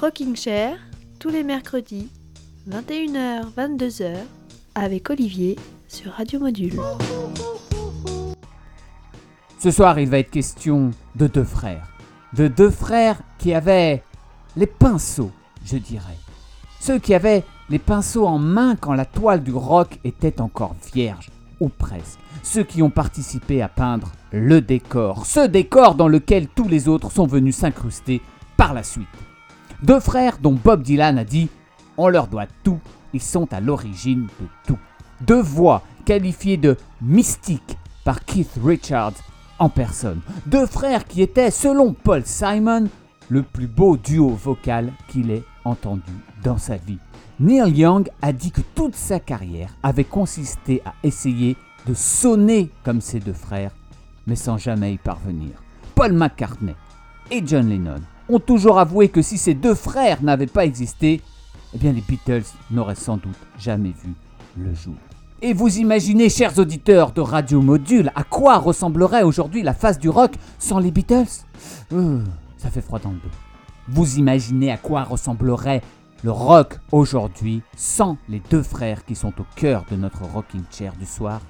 Rocking Chair, tous les mercredis, 21h, 22h, avec Olivier sur Radio Module. Ce soir, il va être question de deux frères. De deux frères qui avaient les pinceaux, je dirais. Ceux qui avaient les pinceaux en main quand la toile du rock était encore vierge, ou presque. Ceux qui ont participé à peindre le décor, ce décor dans lequel tous les autres sont venus s'incruster par la suite. Deux frères dont Bob Dylan a dit On leur doit tout, ils sont à l'origine de tout. Deux voix qualifiées de mystiques par Keith Richards en personne. Deux frères qui étaient, selon Paul Simon, le plus beau duo vocal qu'il ait entendu dans sa vie. Neil Young a dit que toute sa carrière avait consisté à essayer de sonner comme ses deux frères, mais sans jamais y parvenir. Paul McCartney et John Lennon ont toujours avoué que si ces deux frères n'avaient pas existé, eh bien les Beatles n'auraient sans doute jamais vu le jour. Et vous imaginez, chers auditeurs de Radio Module, à quoi ressemblerait aujourd'hui la face du rock sans les Beatles? Euh, Ça fait froid dans le dos. Vous imaginez à quoi ressemblerait le rock aujourd'hui sans les deux frères qui sont au cœur de notre rocking chair du soir?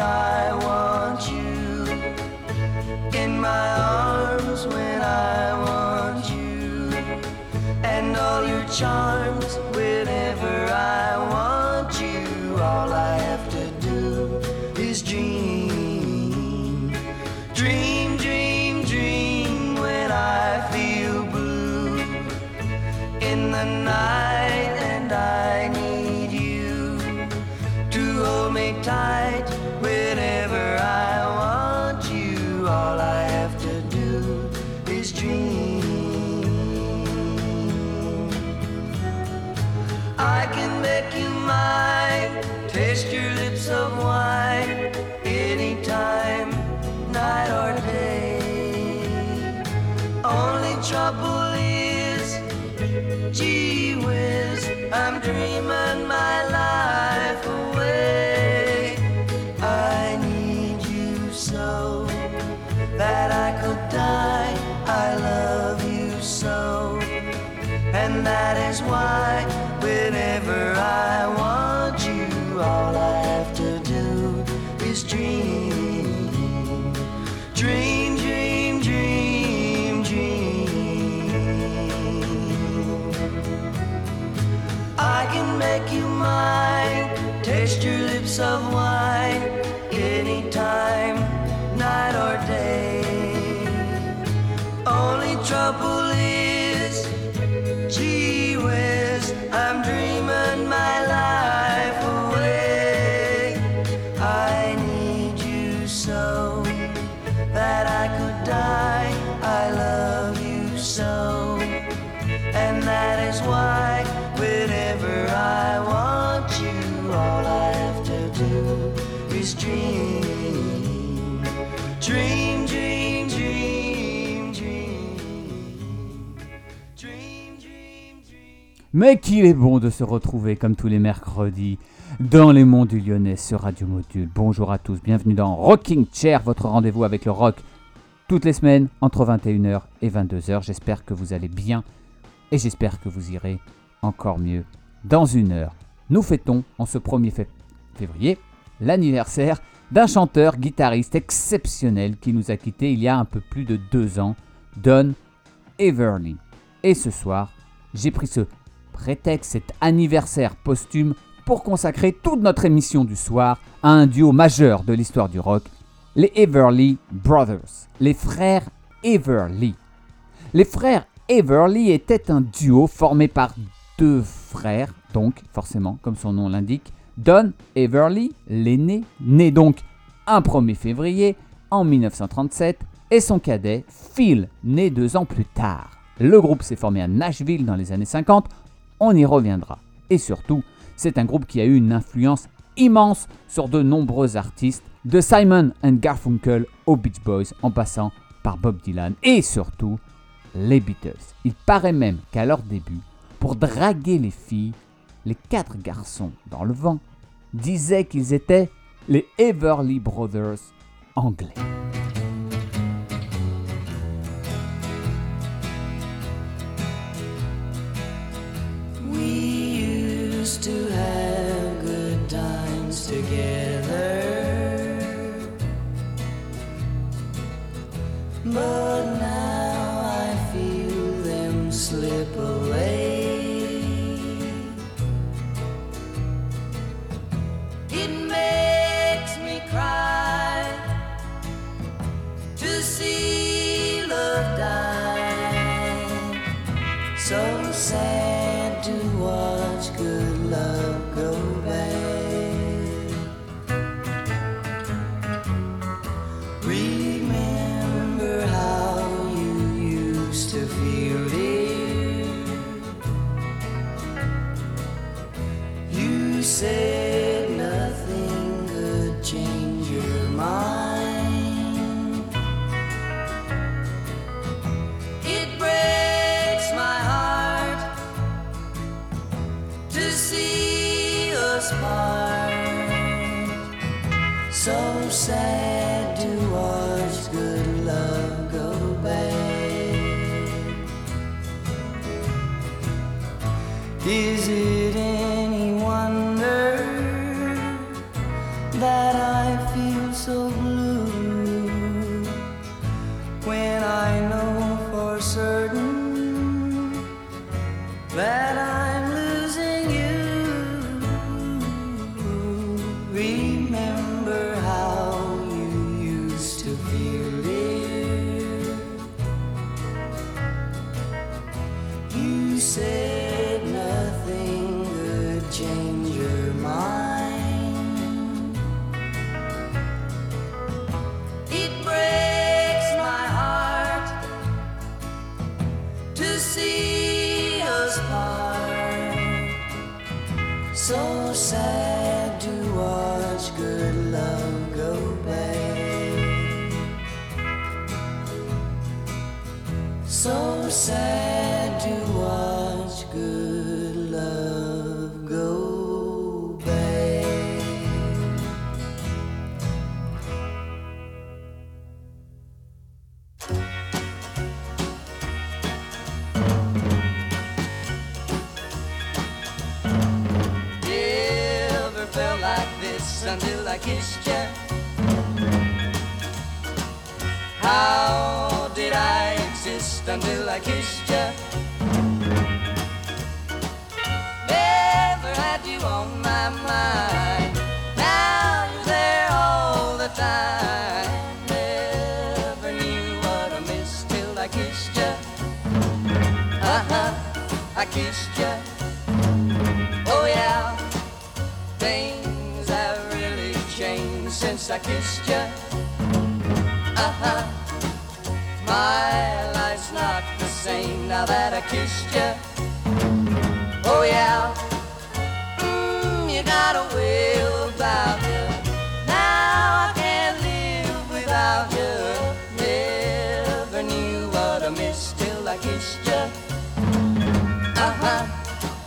I want you. In my arms when I want you. And all your charms whenever I want you. All I have to do is. Dream, dream, Is why, whenever I want you, all I have to do is dream. Dream, dream, dream, dream. I can make you mine, taste your lips of wine, Mais qu'il est bon de se retrouver comme tous les mercredis dans les monts du Lyonnais sur Radio Module. Bonjour à tous, bienvenue dans Rocking Chair, votre rendez-vous avec le rock toutes les semaines entre 21h et 22h. J'espère que vous allez bien et j'espère que vous irez encore mieux dans une heure. Nous fêtons en ce 1er fév- février l'anniversaire d'un chanteur guitariste exceptionnel qui nous a quittés il y a un peu plus de deux ans, Don Everly. Et ce soir, j'ai pris ce prétexte, cet anniversaire posthume, pour consacrer toute notre émission du soir à un duo majeur de l'histoire du rock, les Everly Brothers, les frères Everly. Les frères Everly étaient un duo formé par deux frères, donc forcément, comme son nom l'indique, Don Everly, l'aîné, né donc un 1er février en 1937, et son cadet, Phil, né deux ans plus tard. Le groupe s'est formé à Nashville dans les années 50, on y reviendra. Et surtout, c'est un groupe qui a eu une influence immense sur de nombreux artistes, de Simon and Garfunkel aux Beach Boys en passant par Bob Dylan et surtout les Beatles. Il paraît même qu'à leur début, pour draguer les filles, les quatre garçons dans le vent disaient qu'ils étaient les Everly Brothers anglais. Have good times together. But now I feel them slip away. It makes me cry to see love die. So sad So I kissed you? Never had you on my mind. Now you're there all the time. Never knew what I missed till I kissed you. Uh huh, I kissed you. Oh yeah, things have really changed since I kissed you. Uh huh, my now that I kissed you. Oh yeah, mm, you got a way about you. Now I can't live without you. Never knew what I missed till I kissed you. Uh huh,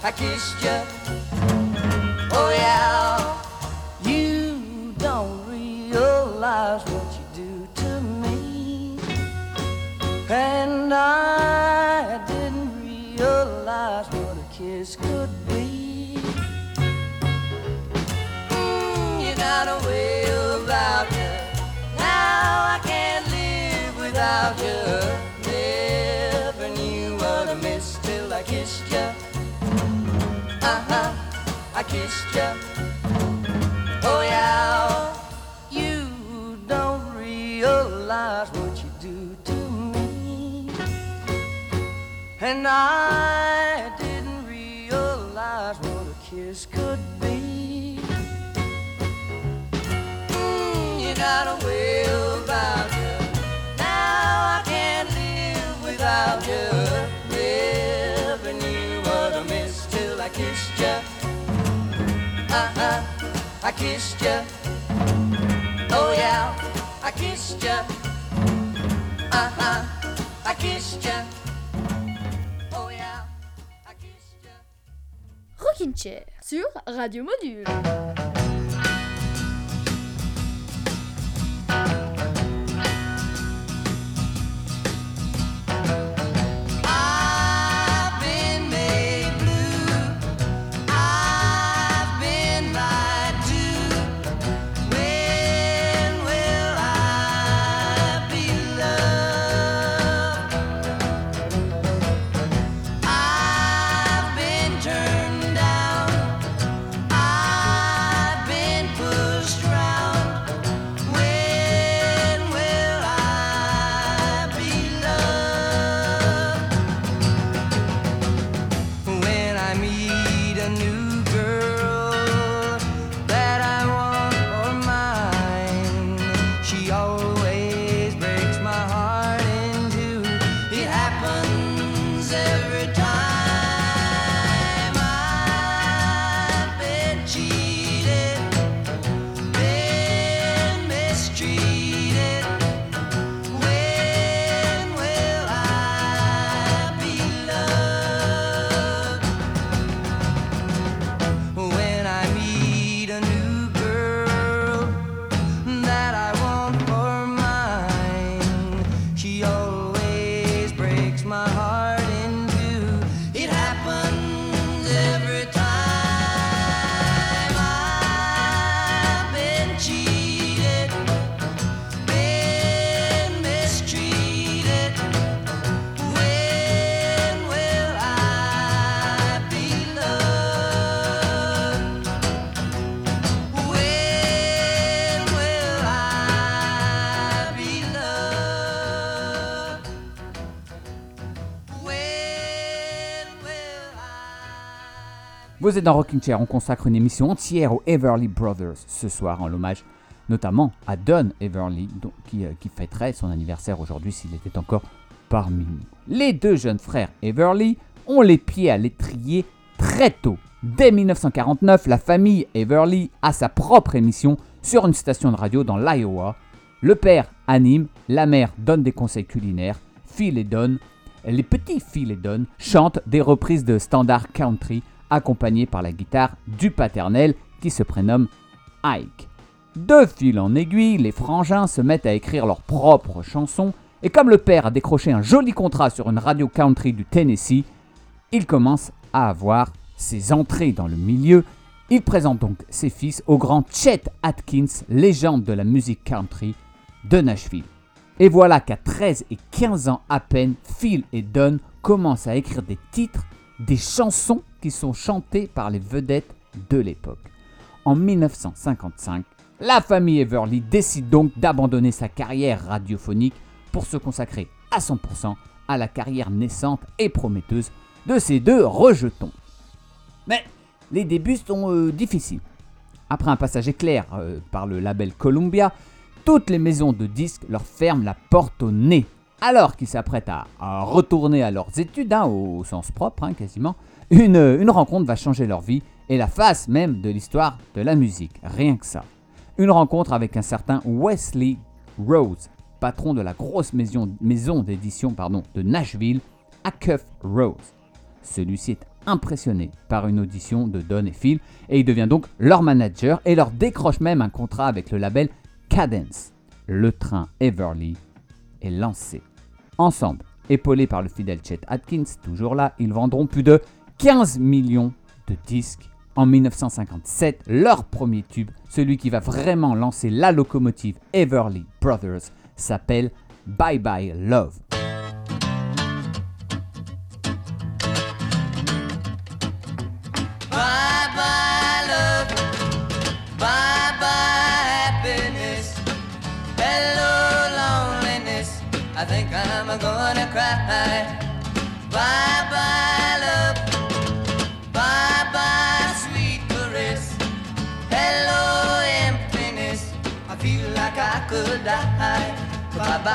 I kissed you. Without you. Never knew what I missed till I kissed you. Uh huh. I kissed you. Oh yeah, you don't realize what you do to me, and I didn't realize what a kiss could be. Kissed. Oh yeah, I kissed. Uh-huh, I kissed. Oh sur Radio Module. Vous êtes dans Rocking Chair, on consacre une émission entière aux Everly Brothers ce soir en l'hommage notamment à Don Everly qui, euh, qui fêterait son anniversaire aujourd'hui s'il était encore parmi nous. Les deux jeunes frères Everly ont les pieds à l'étrier très tôt. Dès 1949, la famille Everly a sa propre émission sur une station de radio dans l'Iowa. Le père anime, la mère donne des conseils culinaires, Phil et Don les petits Phil et Don chantent des reprises de standards country accompagnés par la guitare du paternel qui se prénomme Ike. De fil en aiguille, les frangins se mettent à écrire leurs propres chansons et comme le père a décroché un joli contrat sur une radio country du Tennessee, il commence à avoir ses entrées dans le milieu. Il présente donc ses fils au grand Chet Atkins, légende de la musique country de Nashville. Et voilà qu'à 13 et 15 ans à peine, Phil et Don commencent à écrire des titres, des chansons qui sont chantées par les vedettes de l'époque. En 1955, la famille Everly décide donc d'abandonner sa carrière radiophonique pour se consacrer à 100% à la carrière naissante et prometteuse de ces deux rejetons. Mais les débuts sont euh, difficiles. Après un passage éclair euh, par le label Columbia, toutes les maisons de disques leur ferment la porte au nez. Alors qu'ils s'apprêtent à, retourner à leurs études, hein, au sens propre hein, quasiment, une, rencontre va changer leur vie et la face même de l'histoire de la musique. Rien que ça. Une rencontre avec un certain Wesley Rose, patron de la grosse maison, maison d'édition de Nashville, Acuff Rose. Celui-ci est impressionné par une audition de Don et Phil et il devient donc leur manager et leur décroche même un contrat avec le label Cadence. Le train Everly est lancé. Ensemble, épaulés par le fidèle Chet Atkins, toujours là, ils vendront plus de 15 millions de disques. En 1957, leur premier tube, celui qui va vraiment lancer la locomotive Everly Brothers, s'appelle Bye Bye Love. I think I'm gonna cry.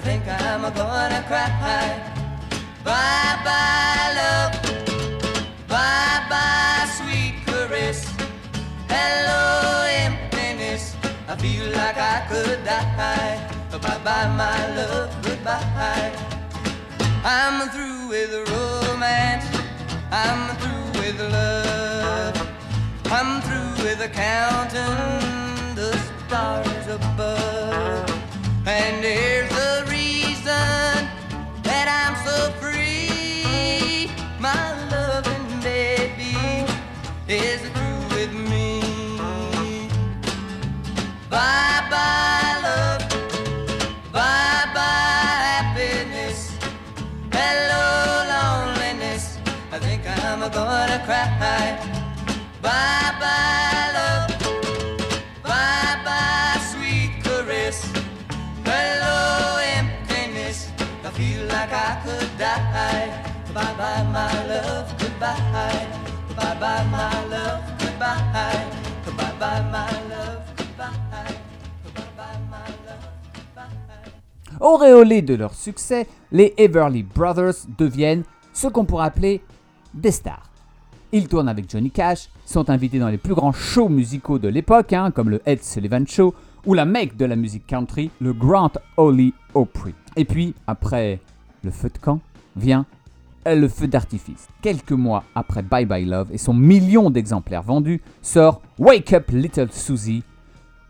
think I'm gonna cry. Bye bye, love. Bye bye, sweet caress. Hello, emptiness. I feel like I could die. Bye bye, my love. Goodbye. I'm through with romance. I'm through with love. I'm through with counting the stars above. And here's the reason that I'm so free. My loving baby is through with me. Bye Goodbye. De leur succès, les Everly Brothers deviennent ce qu'on pourrait appeler des stars. Ils tournent avec Johnny Cash, sont invités dans les plus grands shows musicaux de l'époque, hein, comme le Ed Sullivan Show ou la mecque de la musique country, le Grant Ole Opry. Et puis, après le feu de camp, vient le feu d'artifice. Quelques mois après Bye Bye Love et son million d'exemplaires vendus, sort Wake Up Little Susie.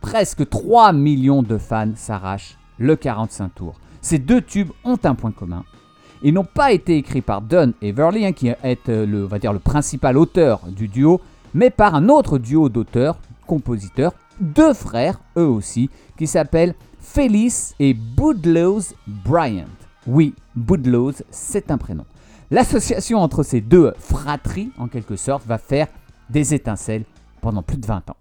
Presque 3 millions de fans s'arrachent le 45 tours. Ces deux tubes ont un point commun. Ils n'ont pas été écrits par Don Everly, hein, qui est euh, le, principal auteur du duo, mais par un autre duo d'auteurs, compositeurs, deux frères, eux aussi, qui s'appellent Felice et Boudlows Bryant. Oui, Boudlows, c'est un prénom. L'association entre ces deux fratries, en quelque sorte, va faire des étincelles pendant plus de 20 ans.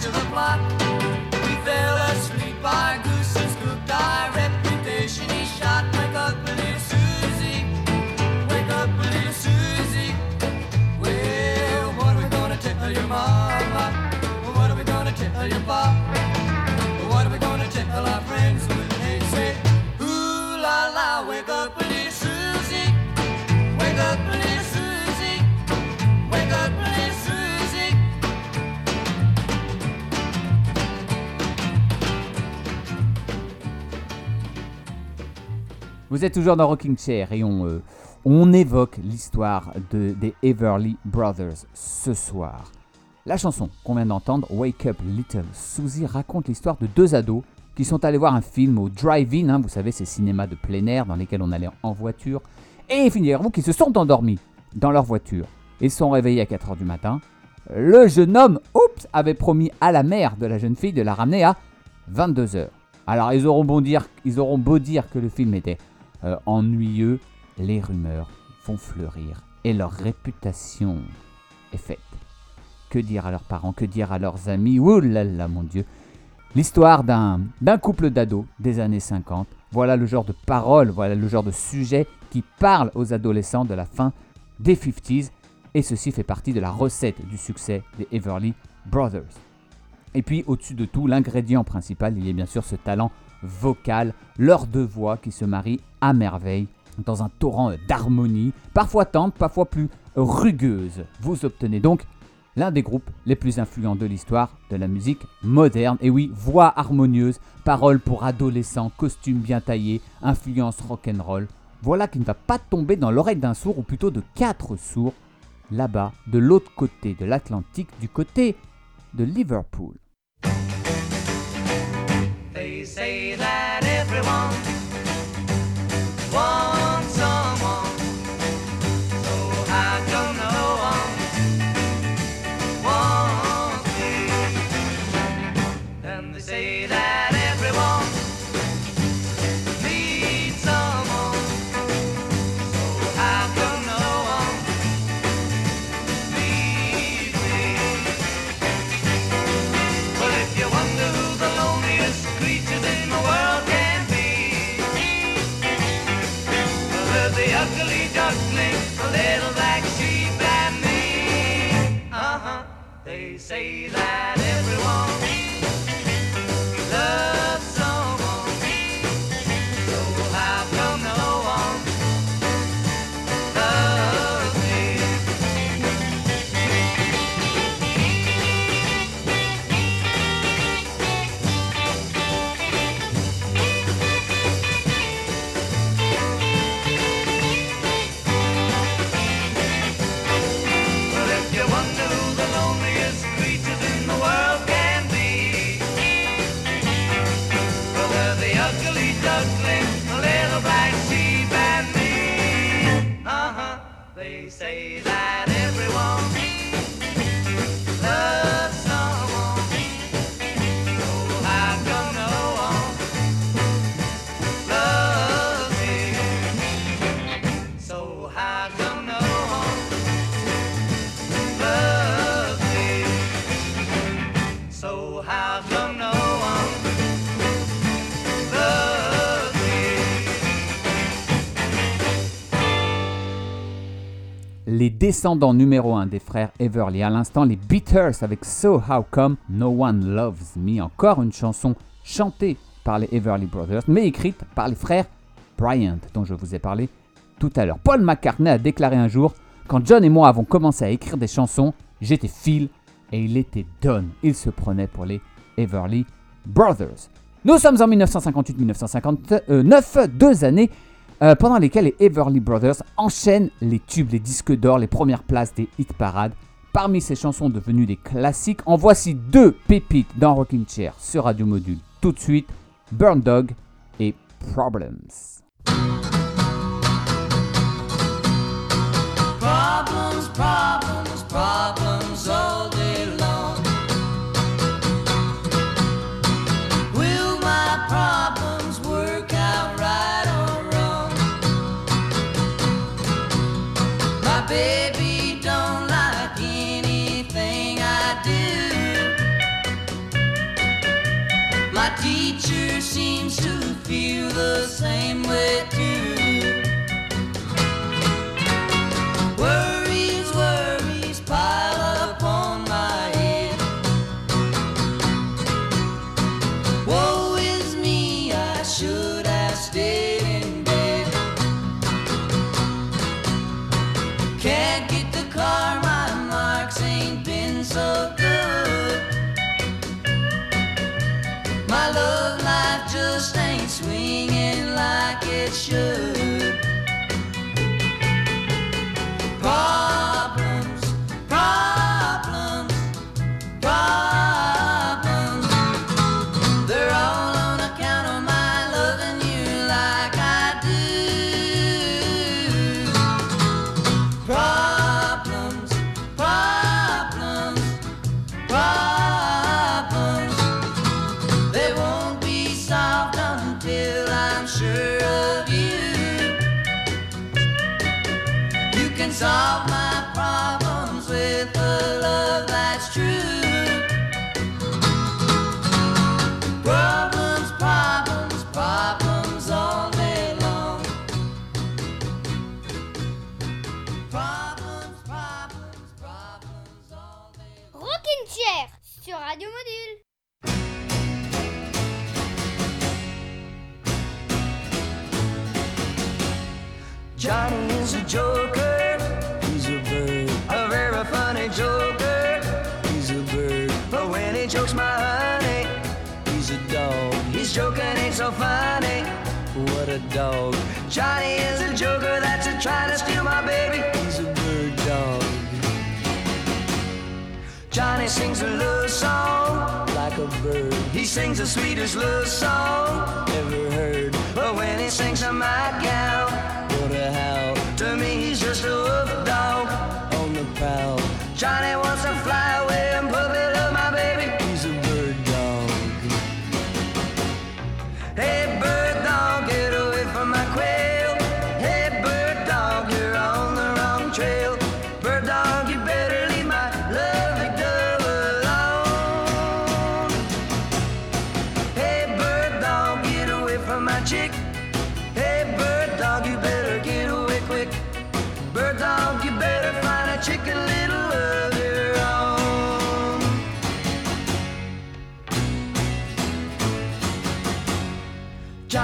Have much of a plot. Vous êtes toujours dans Rocking Chair et on, euh, on évoque l'histoire de, des Everly Brothers ce soir. La chanson qu'on vient d'entendre, Wake Up Little Susie, raconte l'histoire de deux ados qui sont allés voir un film au drive-in, hein, vous savez, ces cinémas de plein air dans lesquels on allait en voiture, et figurez-vous se sont endormis dans leur voiture. Se sont réveillés à 4h du matin. Le jeune homme, oups, avait promis à la mère de la jeune fille de la ramener à 22h. Alors ils auront beau dire, ils auront beau dire que le film était euh, ennuyeux, les rumeurs font fleurir et leur réputation est faite. Que dire à leurs parents, que dire à leurs amis? Ouh là là, mon Dieu L'histoire d'un couple d'ados des années 50. Voilà le genre de parole, voilà le genre de sujet qui parle aux adolescents de la fin des 50s. Et ceci fait partie de la recette du succès des Everly Brothers. Et puis au-dessus de tout, l'ingrédient principal, il y a bien sûr ce talent vocal, leurs deux voix qui se marient à merveille dans un torrent d'harmonie, parfois tendre, parfois plus rugueuse. Vous obtenez donc l'un des groupes les plus influents de l'histoire de la musique moderne. Et oui, voix harmonieuse, paroles pour adolescents, costumes bien taillés, influence rock'n'roll. Voilà qui ne va pas tomber dans l'oreille d'un sourd, ou plutôt de quatre sourds, là-bas, de l'autre côté de l'Atlantique, du côté de Liverpool. Descendants numéro 1 des frères Everly. À l'instant, les Beaters avec So How Come No One Loves Me. Encore une chanson chantée par les Everly Brothers, mais écrite par les frères Bryant, dont je vous ai parlé tout à l'heure. Paul McCartney a déclaré un jour Quand John et moi avons commencé à écrire des chansons, j'étais Phil et il était Don. Il se prenait pour les Everly Brothers. Nous sommes en 1958-1959, deux années euh, pendant lesquelles les Everly Brothers enchaînent les tubes, les disques d'or, les premières places des hit parades. Parmi ces chansons devenues des classiques, en voici deux pépites dans Rocking Chair sur Radio Module. Tout de suite, Burn Dog et problems, dog. Johnny is a joker that's a trying to steal my baby. He's a bird dog. Johnny sings a love song like a bird. He sings the sweetest love song ever heard. But when he sings, I my get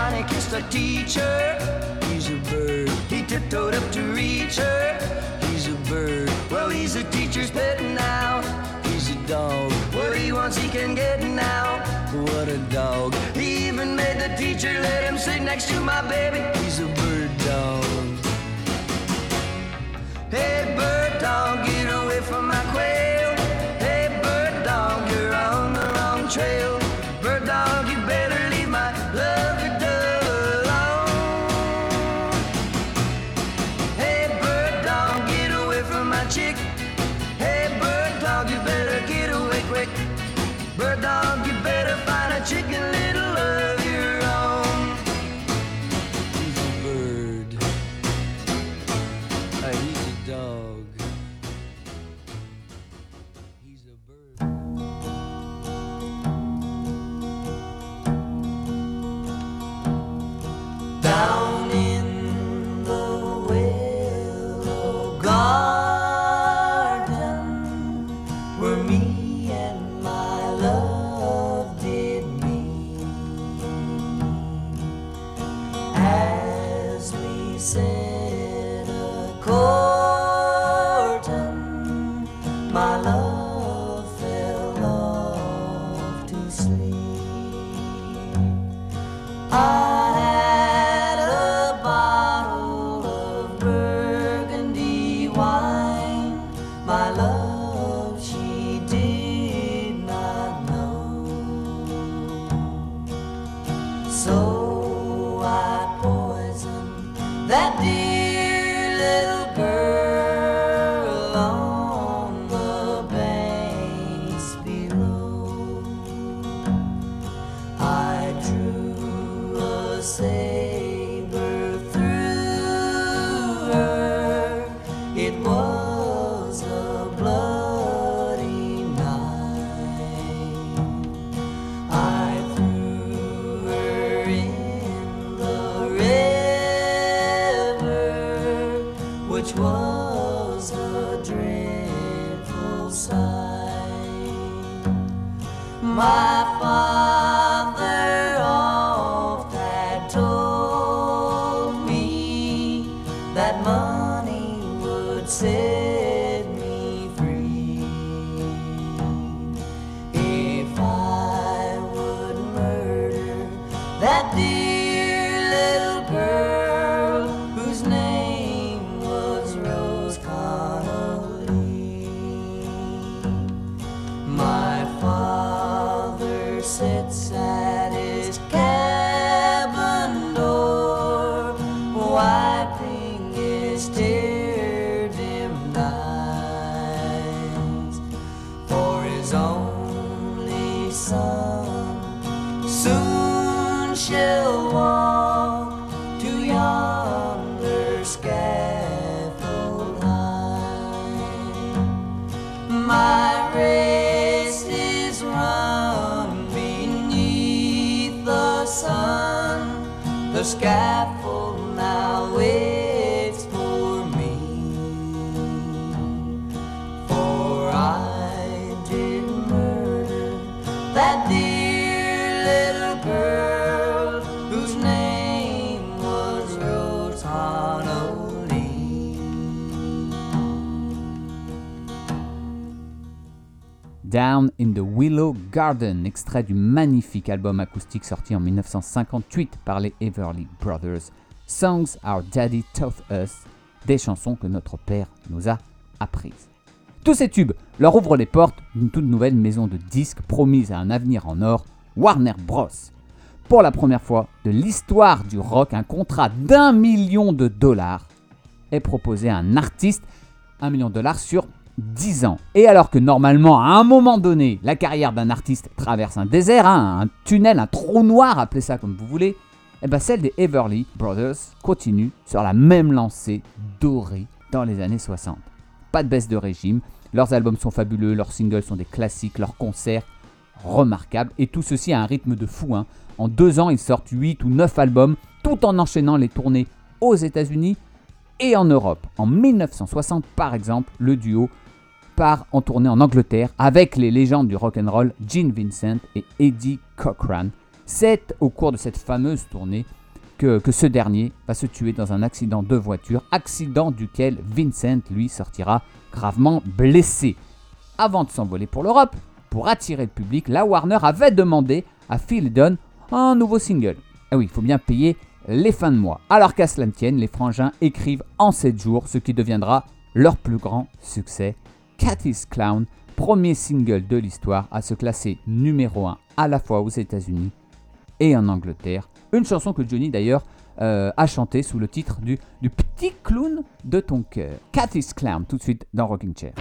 Johnny kissed a teacher. He's a bird. He tiptoed up to reach her. He's a bird. Well, he's a teacher's pet now. He's a dog. What he wants, he can get now. What a dog. He even made the teacher let him sit next to my baby. He's a bird dog. Hey, bird dog. Down in the Willow Garden, extrait du magnifique album acoustique sorti en 1958 par les Everly Brothers, Songs Our Daddy Taught Us, des chansons que notre père nous a apprises. Tous ces tubes leur ouvrent les portes d'une toute nouvelle maison de disques promise à un avenir en or, Warner Bros. Pour la première fois de l'histoire du rock, un contrat d'un million de dollars est proposé à un artiste, un million de dollars sur 10 ans. Et alors que normalement, à un moment donné, la carrière d'un artiste traverse un désert, hein, un tunnel, un trou noir, appelez ça comme vous voulez, et ben celle des Everly Brothers continue sur la même lancée dorée dans les années 60. Pas de baisse de régime, leurs albums sont fabuleux, leurs singles sont des classiques, leurs concerts remarquables, et tout ceci à un rythme de fou. hein. En deux ans, ils sortent 8 ou 9 albums, tout en enchaînant les tournées aux États-Unis et en Europe. En 1960, par exemple, le duo part en tournée en Angleterre avec les légendes du rock'n'roll Gene Vincent et Eddie Cochran. C'est au cours de cette fameuse tournée que, que ce dernier va se tuer dans un accident de voiture, accident duquel Vincent, lui, sortira gravement blessé. Avant de s'envoler pour l'Europe, pour attirer le public, la Warner avait demandé à Phil Dunn un nouveau single. Ah oui, il faut bien payer les fins de mois. Alors qu'à cela ne tienne, les frangins écrivent en 7 jours ce qui deviendra leur plus grand succès. Cathy's Clown, premier single de l'histoire à se classer numéro 1 à la fois aux États-Unis et en Angleterre. Une chanson que Johnny d'ailleurs euh, a chantée sous le titre du, du petit clown de ton cœur. Cathy's Clown, tout de suite dans Rocking Chair.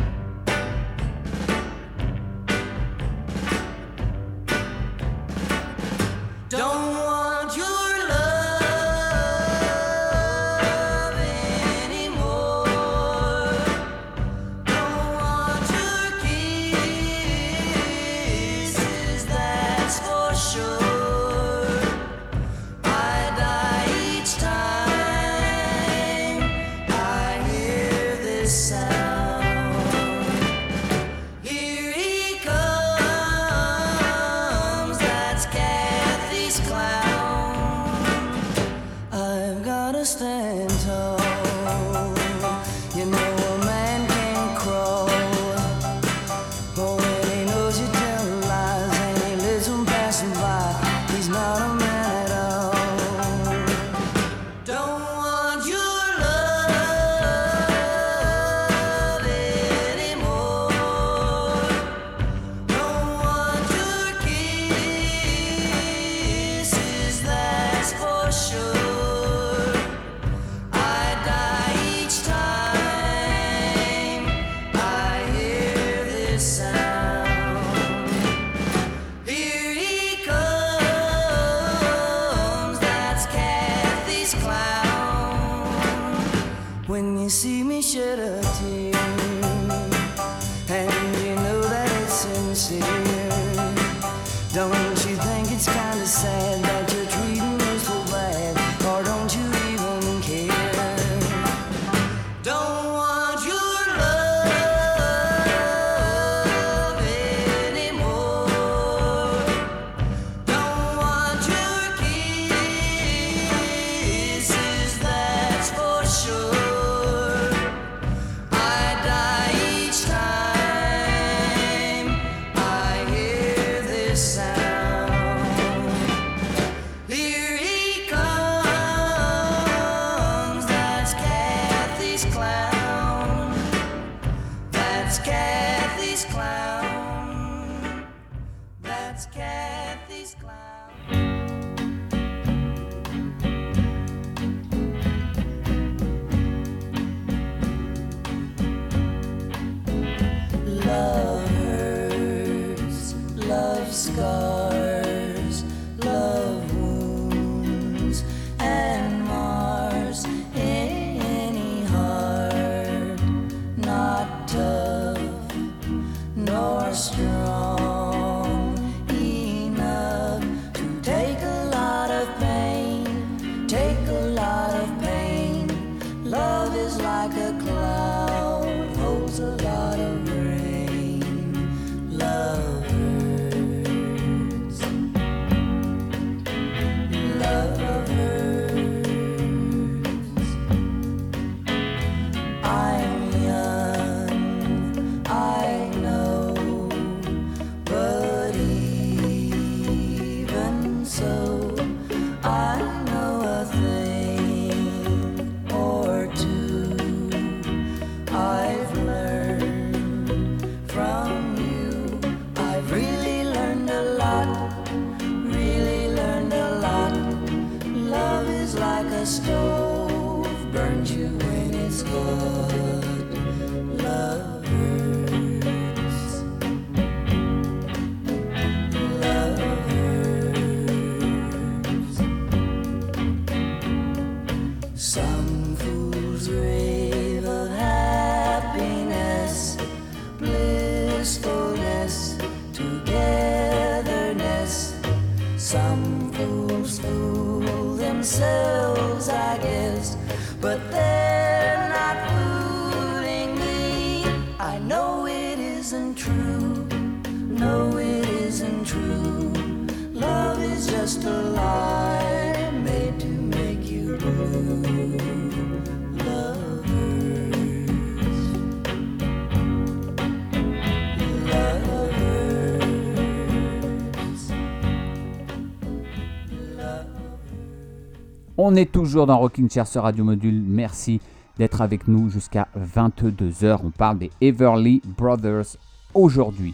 On est toujours dans Rocking Chair sur Radio Module. Merci d'être avec nous jusqu'à 22h. On parle des Everly Brothers aujourd'hui.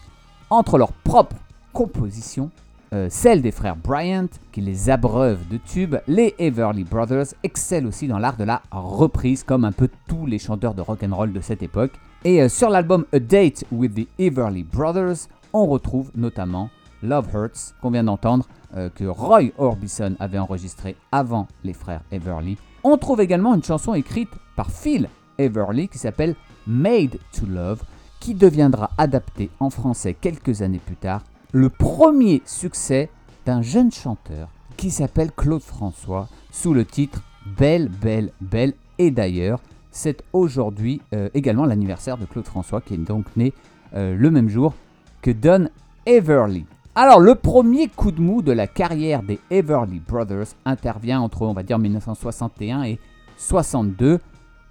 Entre leurs propres compositions, euh, celles des frères Bryant, qui les abreuvent de tubes, les Everly Brothers excellent aussi dans l'art de la reprise, comme un peu tous les chanteurs de rock and roll de cette époque. Et euh, sur l'album A Date with the Everly Brothers, on retrouve notamment Love Hurts, qu'on vient d'entendre, euh, que Roy Orbison avait enregistré avant les frères Everly. On trouve également une chanson écrite par Phil Everly qui s'appelle Made to Love, qui deviendra adaptée en français quelques années plus tard. Le premier succès d'un jeune chanteur qui s'appelle Claude François sous le titre Belle, Belle, Belle. Et d'ailleurs, c'est aujourd'hui euh, également l'anniversaire de Claude François qui est donc né euh, le même jour que Don Everly. Alors, le premier coup de mou de la carrière des Everly Brothers intervient entre, on va dire, 1961 et 62.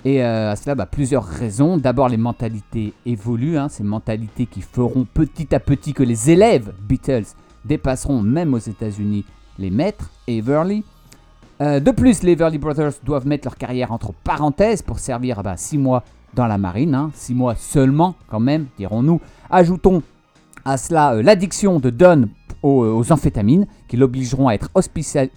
Et euh, à cela, bah, plusieurs raisons. D'abord, les mentalités évoluent, hein, ces mentalités qui feront petit à petit que les élèves Beatles dépasseront même aux États-Unis les maîtres Everly. Euh, de plus, les Everly Brothers doivent mettre leur carrière entre parenthèses pour servir 6 mois dans la marine, 6 mois seulement quand même, dirons-nous. Ajoutons à cela euh, l'addiction de Don aux, aux amphétamines qui l'obligeront à être hospitalisé.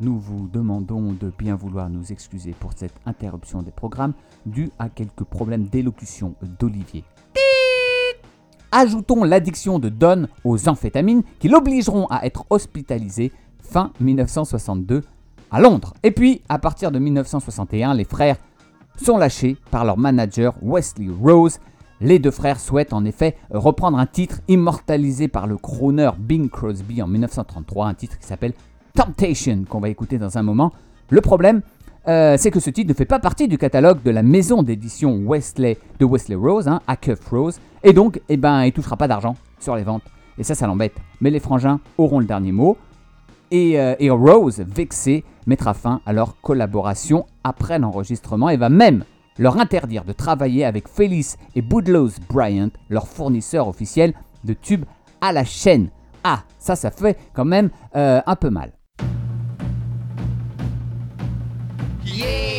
Nous vous demandons de bien vouloir nous excuser pour cette interruption des programmes due à quelques problèmes d'élocution d'Olivier. Ajoutons l'addiction de Don aux amphétamines qui l'obligeront à être hospitalisé fin 1962 à Londres. Et puis, à partir de 1961, les frères sont lâchés par leur manager Wesley Rose. Les deux frères souhaitent en effet reprendre un titre immortalisé par le crooner Bing Crosby en 1933, un titre qui s'appelle Temptation, qu'on va écouter dans un moment. Le problème, euh, c'est que ce titre ne fait pas partie du catalogue de la maison d'édition Wesley de Wesley Rose, hein, Acuff Rose, et donc, eh ben, il touchera pas d'argent sur les ventes. Et ça, ça l'embête. Mais les frangins auront le dernier mot. Et, euh, et Rose, vexé, mettra fin à leur collaboration après l'enregistrement et va même leur interdire de travailler avec Felice et Boudlows Bryant, leurs fournisseurs officiels de tubes à la chaîne. Ah, ça, ça fait quand même euh, un peu mal. Yeah,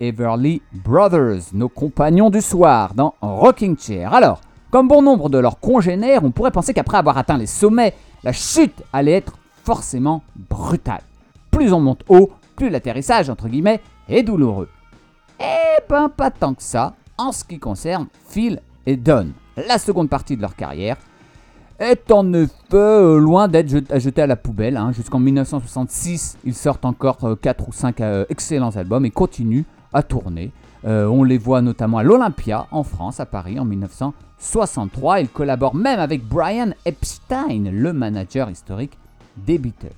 Everly Brothers, nos compagnons du soir dans Rocking Chair. Alors, comme bon nombre de leurs congénères, on pourrait penser qu'après avoir atteint les sommets, la chute allait être forcément brutale. Plus on monte haut, plus l'atterrissage, entre guillemets, est douloureux. Eh ben pas tant que ça, en ce qui concerne Phil et Don. La seconde partie de leur carrière est en effet euh, loin d'être jet- jeté à la poubelle. hein. Jusqu'en 1966, ils sortent encore 4 ou 5 excellents albums et continuent à tourner. Euh, on les voit notamment à l'Olympia en France, à Paris, en 1963. Ils collaborent même avec Brian Epstein, le manager historique des Beatles.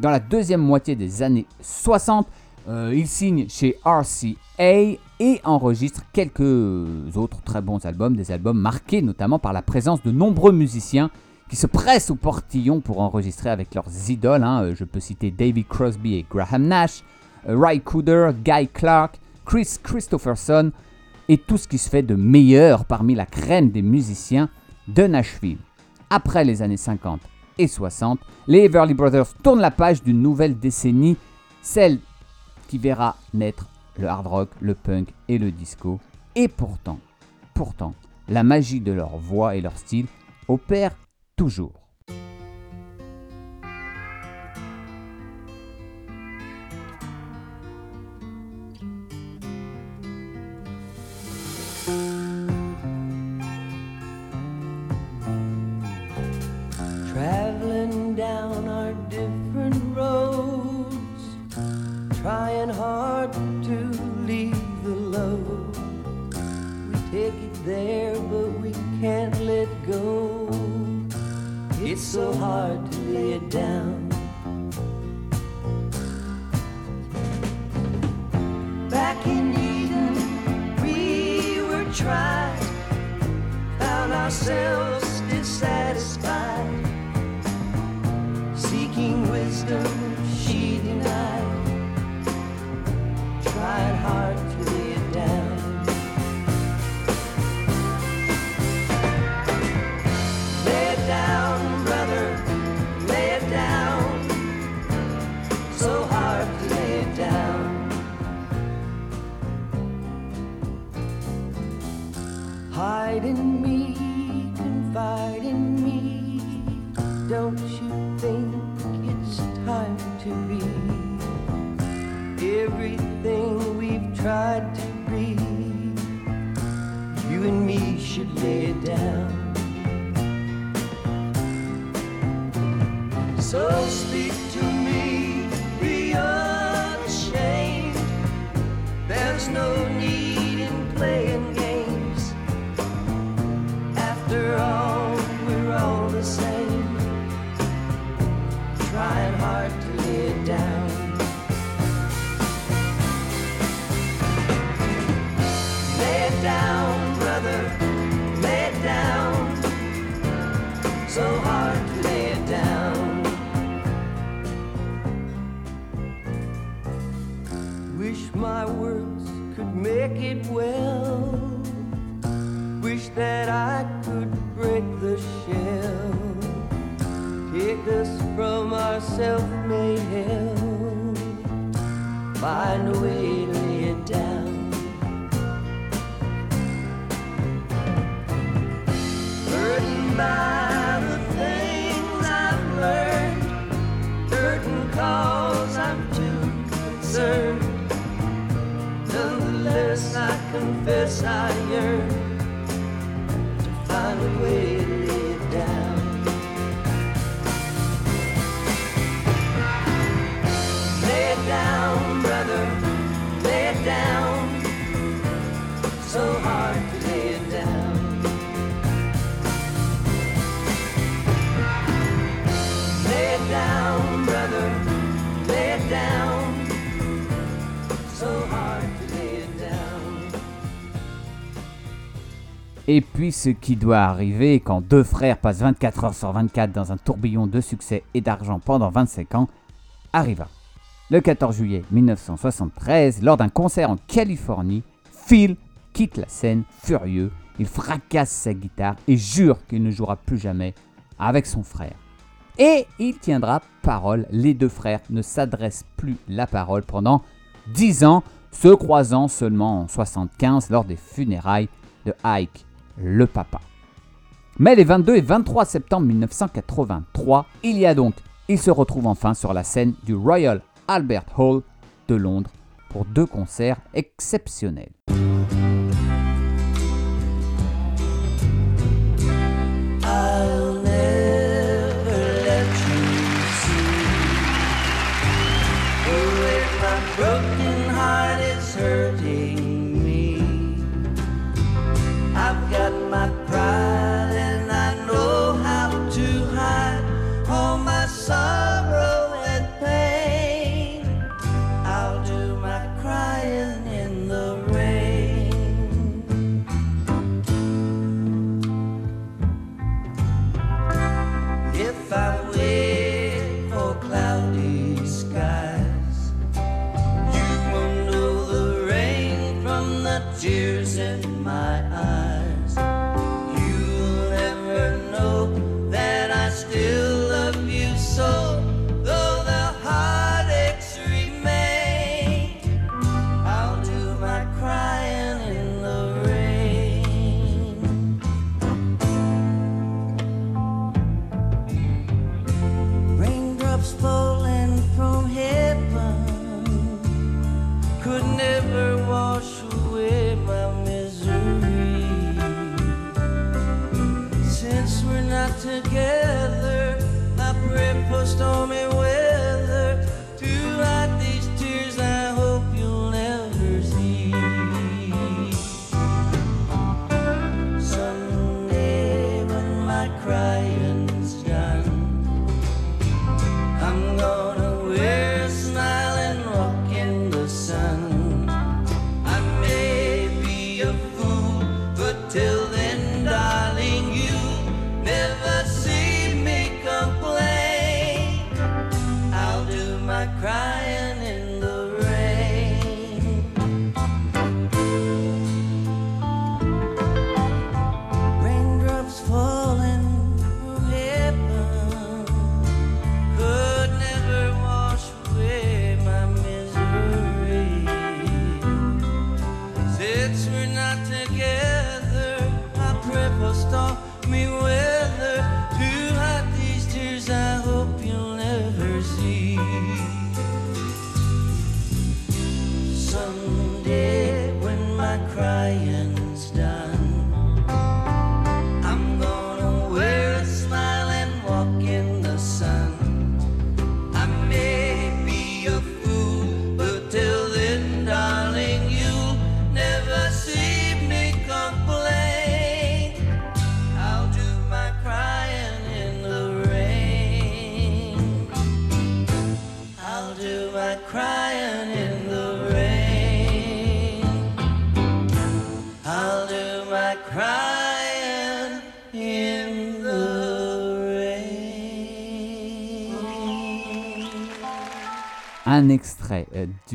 Dans la deuxième moitié des années 60, euh, il signe chez RCA et enregistre quelques autres très bons albums, des albums marqués notamment par la présence de nombreux musiciens qui se pressent au portillon pour enregistrer avec leurs idoles. hein. Euh, Je peux citer David Crosby et Graham Nash, euh, Ry Cooder, Guy Clark, Chris Christopherson et tout ce qui se fait de meilleur parmi la crème des musiciens de Nashville. Après les années 50 et 60, les Everly Brothers tournent la page d'une nouvelle décennie, celle qui verra naître le hard rock, le punk et le disco. Et pourtant, pourtant, la magie de leur voix et leur style opère toujours. Trying hard to leave the load. We take it there, but we can't let go. It's so hard to lay it down. Back in Eden, we were tried, found ourselves self-made hell. Find a way to lay it down. Burdened by the things I've learned. Burdened cause I'm too concerned. Nonetheless, I confess I Et puis ce qui doit arriver quand deux frères passent 24 heures sur 24 dans un tourbillon de succès et d'argent pendant 25 ans, arriva. Le 14 juillet 1973, lors d'un concert en Californie, Phil quitte la scène furieux, il fracasse sa guitare et jure qu'il ne jouera plus jamais avec son frère. Et il tiendra parole, les deux frères ne s'adressent plus la parole pendant 10 ans, se croisant seulement en 75 lors des funérailles de Ike, le papa. Mais les 22 et 23 septembre 1983, il y a donc, il se retrouve enfin sur la scène du Royal Albert Hall de Londres pour deux concerts exceptionnels.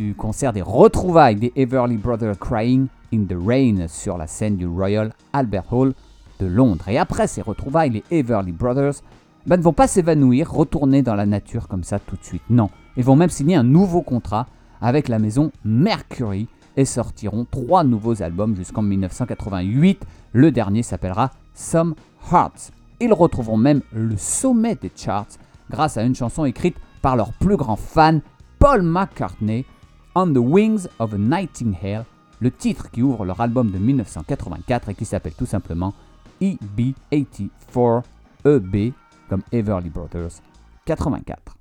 Du concert des retrouvailles des Everly Brothers Crying in the Rain sur la scène du Royal Albert Hall de Londres. Et après ces retrouvailles, les Everly Brothers ben, ne vont pas s'évanouir, retourner dans la nature comme ça tout de suite. Non, ils vont même signer un nouveau contrat avec la maison Mercury et sortiront trois nouveaux albums jusqu'en 1988. Le dernier s'appellera Some Hearts. Ils retrouveront même le sommet des charts grâce à une chanson écrite par leur plus grand fan, Paul McCartney, On the Wings of a Nightingale, le titre qui ouvre leur album de 1984 et qui s'appelle tout simplement EB84 EB comme Everly Brothers 84.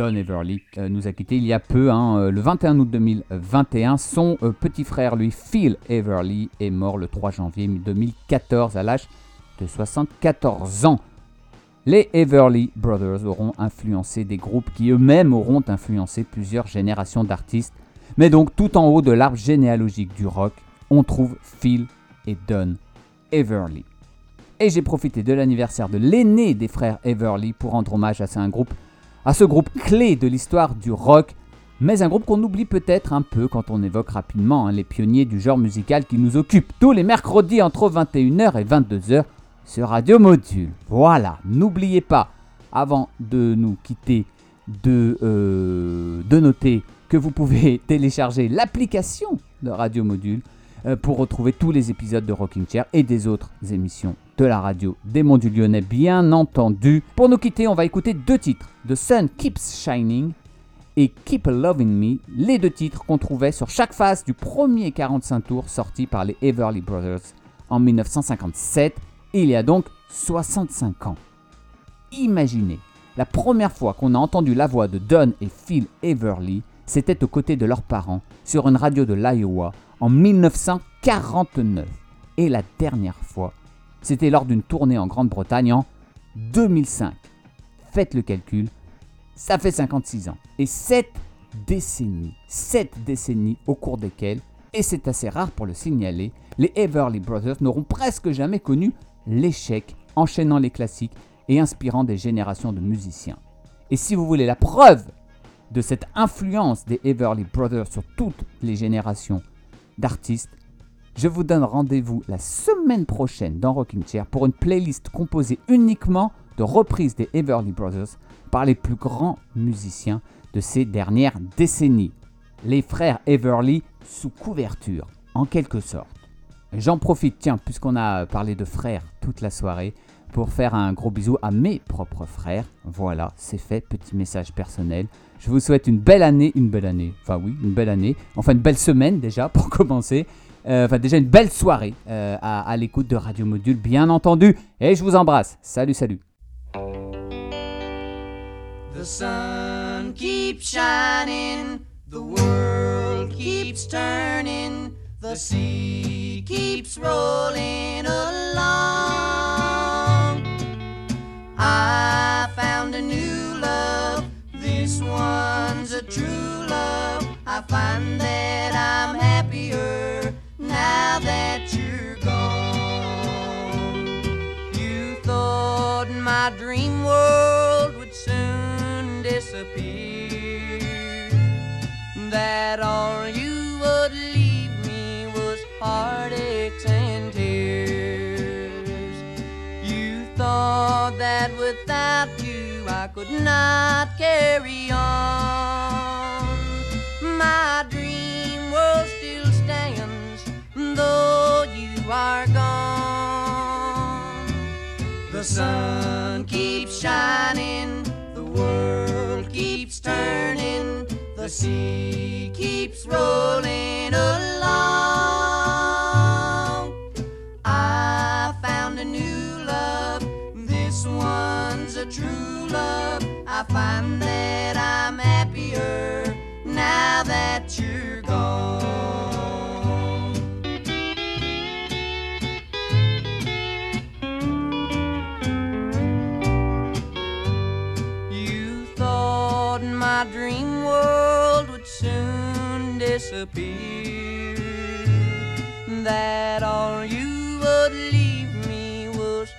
Don Everly euh, nous a quitté il y a peu, hein, euh, le 21 août 2021. Son euh, petit frère, lui, Phil Everly, est mort le 3 janvier 2014 à l'âge de 74 ans. Les Everly Brothers auront influencé des groupes qui eux-mêmes auront influencé plusieurs générations d'artistes. Mais donc tout en haut de l'arbre généalogique du rock, on trouve Phil et Don Everly. Et j'ai profité de l'anniversaire de l'aîné des frères Everly pour rendre hommage à ce groupe, à ce groupe clé de l'histoire du rock, mais un groupe qu'on oublie peut-être un peu quand on évoque rapidement hein, les pionniers du genre musical qui nous occupent tous les mercredis entre 21h et 22h sur Radio Module. Voilà, n'oubliez pas, avant de nous quitter, de, euh, noter que vous pouvez télécharger l'application de Radio Module pour retrouver tous les épisodes de Rocking Chair et des autres émissions de la radio des Monts du Lyonnais, bien entendu. Pour nous quitter, on va écouter deux titres, The Sun Keeps Shining et Keep Loving Me, les deux titres qu'on trouvait sur chaque face du premier 45 tours sorti par les Everly Brothers en 1957, il y a donc 65 ans. Imaginez, la première fois qu'on a entendu la voix de Don et Phil Everly, c'était aux côtés de leurs parents sur une radio de l'Iowa en 1949. Et la dernière fois, c'était lors d'une tournée en Grande-Bretagne en 2005. Faites le calcul, ça fait 56 ans. Et 7 décennies, 7 décennies au cours desquelles, et c'est assez rare pour le signaler, les Everly Brothers n'auront presque jamais connu l'échec, enchaînant les classiques et inspirant des générations de musiciens. Et si vous voulez la preuve de cette influence des Everly Brothers sur toutes les générations d'artistes, je vous donne rendez-vous la semaine prochaine dans Rocking Chair pour une playlist composée uniquement de reprises des Everly Brothers par les plus grands musiciens de ces dernières décennies. Les frères Everly sous couverture, en quelque sorte. J'en profite, tiens, puisqu'on a parlé de frères toute la soirée, pour faire un gros bisou à mes propres frères. Voilà, c'est fait, petit message personnel. Je vous souhaite une belle année, une belle année, enfin oui, une belle année, enfin une belle semaine déjà pour commencer. Euh, enfin déjà une belle soirée euh, à, à l'écoute de Radio Module, bien entendu. Et je vous embrasse. Salut, salut. The sun keeps shining, the world keeps turning, the sea keeps rolling along. One's a true love. I find that I'm happier now that you're gone. You thought my dream world would soon disappear. That all you would leave me was heartaches and tears. You thought that without you could not carry on. My dream world still stands, though you are gone. The sun keeps shining, the world keeps turning, the sea keeps rolling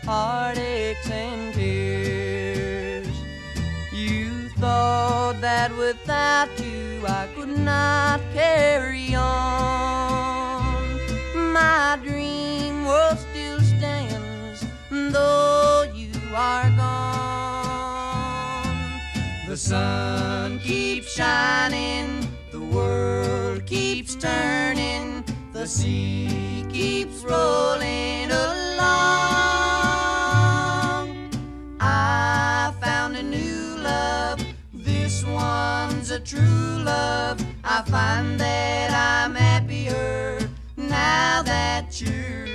heartaches and tears. You thought that without you I could not carry on. My dream world still stands, though you are gone. The sun keeps shining, the world keeps turning, the sea keeps rolling along. True love. I find that I'm happier now that you're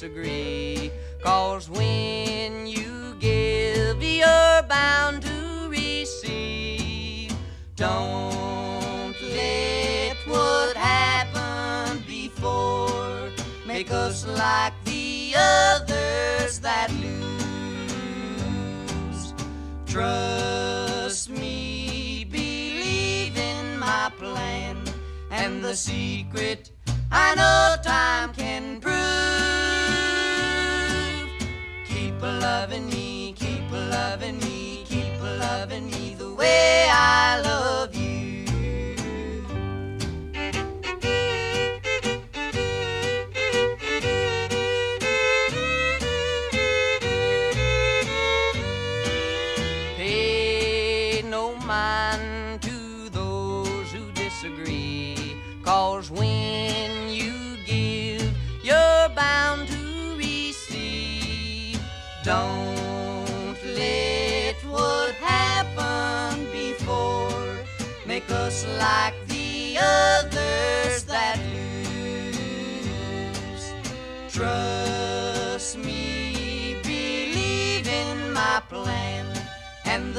disagree, cause when you give, you're bound to receive. Don't let what happened before make us like the others that lose. Trust me, believe in my plan and the secret I know time can prove. Loving me, keep loving me, keep loving me the way I love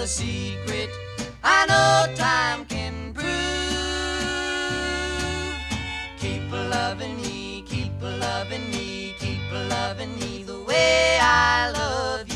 the secret I know time can prove. Keep loving me, keep loving me, keep loving me the way I love